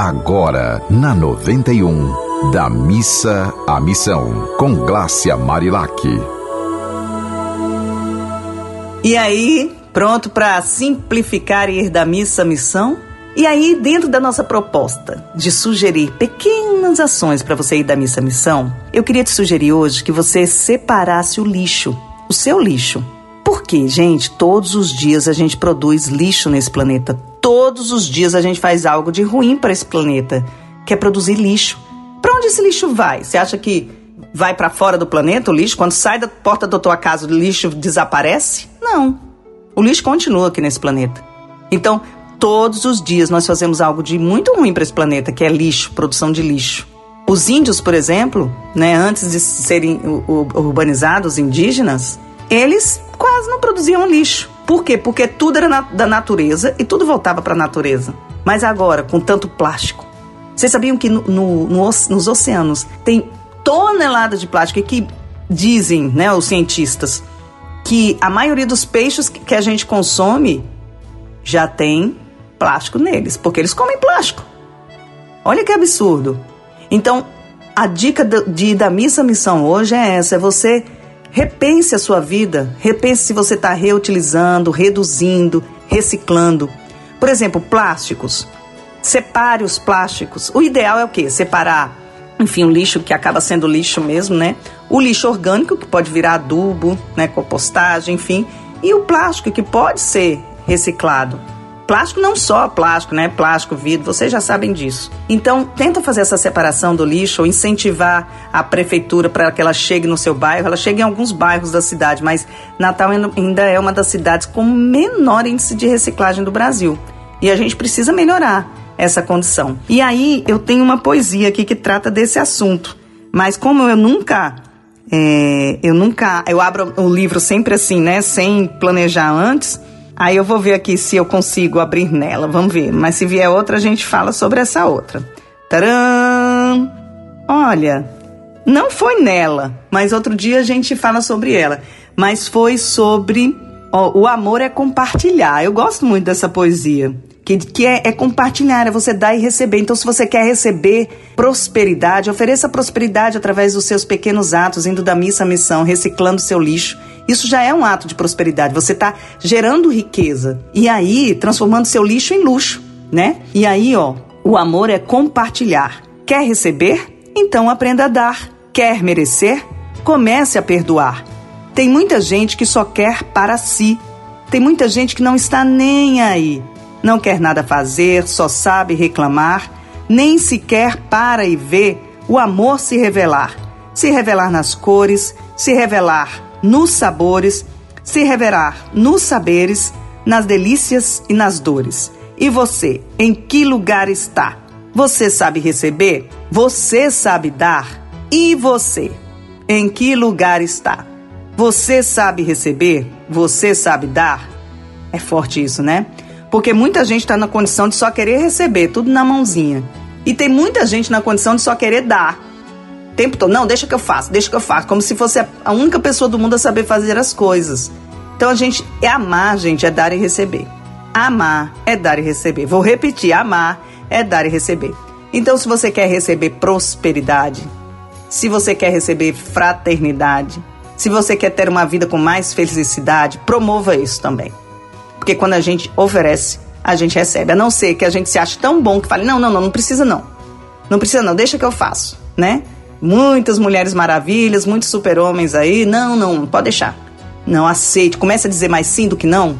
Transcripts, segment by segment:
Agora, na 91, da missa à missão, com Glácia Marilac. E aí, pronto para simplificar e ir da missa à missão? E aí, dentro da nossa proposta de sugerir pequenas ações para você ir da missa à missão, eu queria te sugerir hoje que você separasse o lixo, o seu lixo. Porque, gente, todos os dias a gente produz lixo nesse planeta todos os dias a gente faz algo de ruim para esse planeta, que é produzir lixo. Para onde esse lixo vai? Você acha que vai para fora do planeta o lixo? Quando sai da porta da tua casa o lixo desaparece? Não. O lixo continua aqui nesse planeta. Então, todos os dias nós fazemos algo de muito ruim para esse planeta, que é lixo, produção de lixo. Os índios, por exemplo, né, antes de serem urbanizados, indígenas, eles quase não produziam lixo. Por quê? Porque tudo era na, da natureza e tudo voltava para a natureza. Mas agora, com tanto plástico, vocês sabiam que no, no, no, nos oceanos tem toneladas de plástico e que dizem, né, os cientistas, que a maioria dos peixes que a gente consome já tem plástico neles, porque eles comem plástico. Olha que absurdo. Então, a dica de, da missa missão hoje é essa: é você Repense a sua vida, repense se você está reutilizando, reduzindo, reciclando. Por exemplo, plásticos. Separe os plásticos. O ideal é o quê? Separar, enfim, o lixo que acaba sendo lixo mesmo, né? O lixo orgânico, que pode virar adubo, né? Compostagem, enfim. E o plástico, que pode ser reciclado. Plástico não só plástico, né? Plástico, vidro, vocês já sabem disso. Então, tenta fazer essa separação do lixo ou incentivar a prefeitura para que ela chegue no seu bairro. Ela chega em alguns bairros da cidade, mas Natal ainda é uma das cidades com menor índice de reciclagem do Brasil. E a gente precisa melhorar essa condição. E aí, eu tenho uma poesia aqui que trata desse assunto. Mas como eu nunca é, eu nunca. Eu abro o livro sempre assim, né? Sem planejar antes. Aí eu vou ver aqui se eu consigo abrir nela, vamos ver. Mas se vier outra, a gente fala sobre essa outra. Tcharam! Olha, não foi nela, mas outro dia a gente fala sobre ela. Mas foi sobre ó, o amor é compartilhar. Eu gosto muito dessa poesia que, que é, é, compartilhar, é você dar e receber. Então, se você quer receber prosperidade, ofereça prosperidade através dos seus pequenos atos, indo da missa à missão, reciclando seu lixo. Isso já é um ato de prosperidade. Você está gerando riqueza e aí transformando seu lixo em luxo, né? E aí, ó, o amor é compartilhar. Quer receber? Então aprenda a dar. Quer merecer? Comece a perdoar. Tem muita gente que só quer para si. Tem muita gente que não está nem aí. Não quer nada fazer, só sabe reclamar, nem sequer para e vê o amor se revelar. Se revelar nas cores, se revelar nos sabores, se revelar nos saberes, nas delícias e nas dores. E você, em que lugar está? Você sabe receber? Você sabe dar? E você, em que lugar está? Você sabe receber? Você sabe dar? É forte isso, né? Porque muita gente está na condição de só querer receber, tudo na mãozinha. E tem muita gente na condição de só querer dar. O tempo todo, não, deixa que eu faço, deixa que eu faço. Como se fosse a única pessoa do mundo a saber fazer as coisas. Então a gente, é amar, gente, é dar e receber. Amar é dar e receber. Vou repetir, amar é dar e receber. Então, se você quer receber prosperidade, se você quer receber fraternidade, se você quer ter uma vida com mais felicidade, promova isso também. Porque quando a gente oferece, a gente recebe. A não ser que a gente se ache tão bom que fale: não, não, não, não precisa não. Não precisa não, deixa que eu faço, né? Muitas mulheres maravilhas, muitos super-homens aí. Não, não, pode deixar. Não, aceite. Comece a dizer mais sim do que não.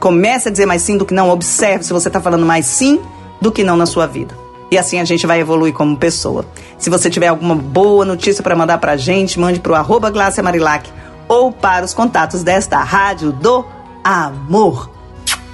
Comece a dizer mais sim do que não. Observe se você está falando mais sim do que não na sua vida. E assim a gente vai evoluir como pessoa. Se você tiver alguma boa notícia para mandar para a gente, mande para o arroba Marilac ou para os contatos desta rádio do amor.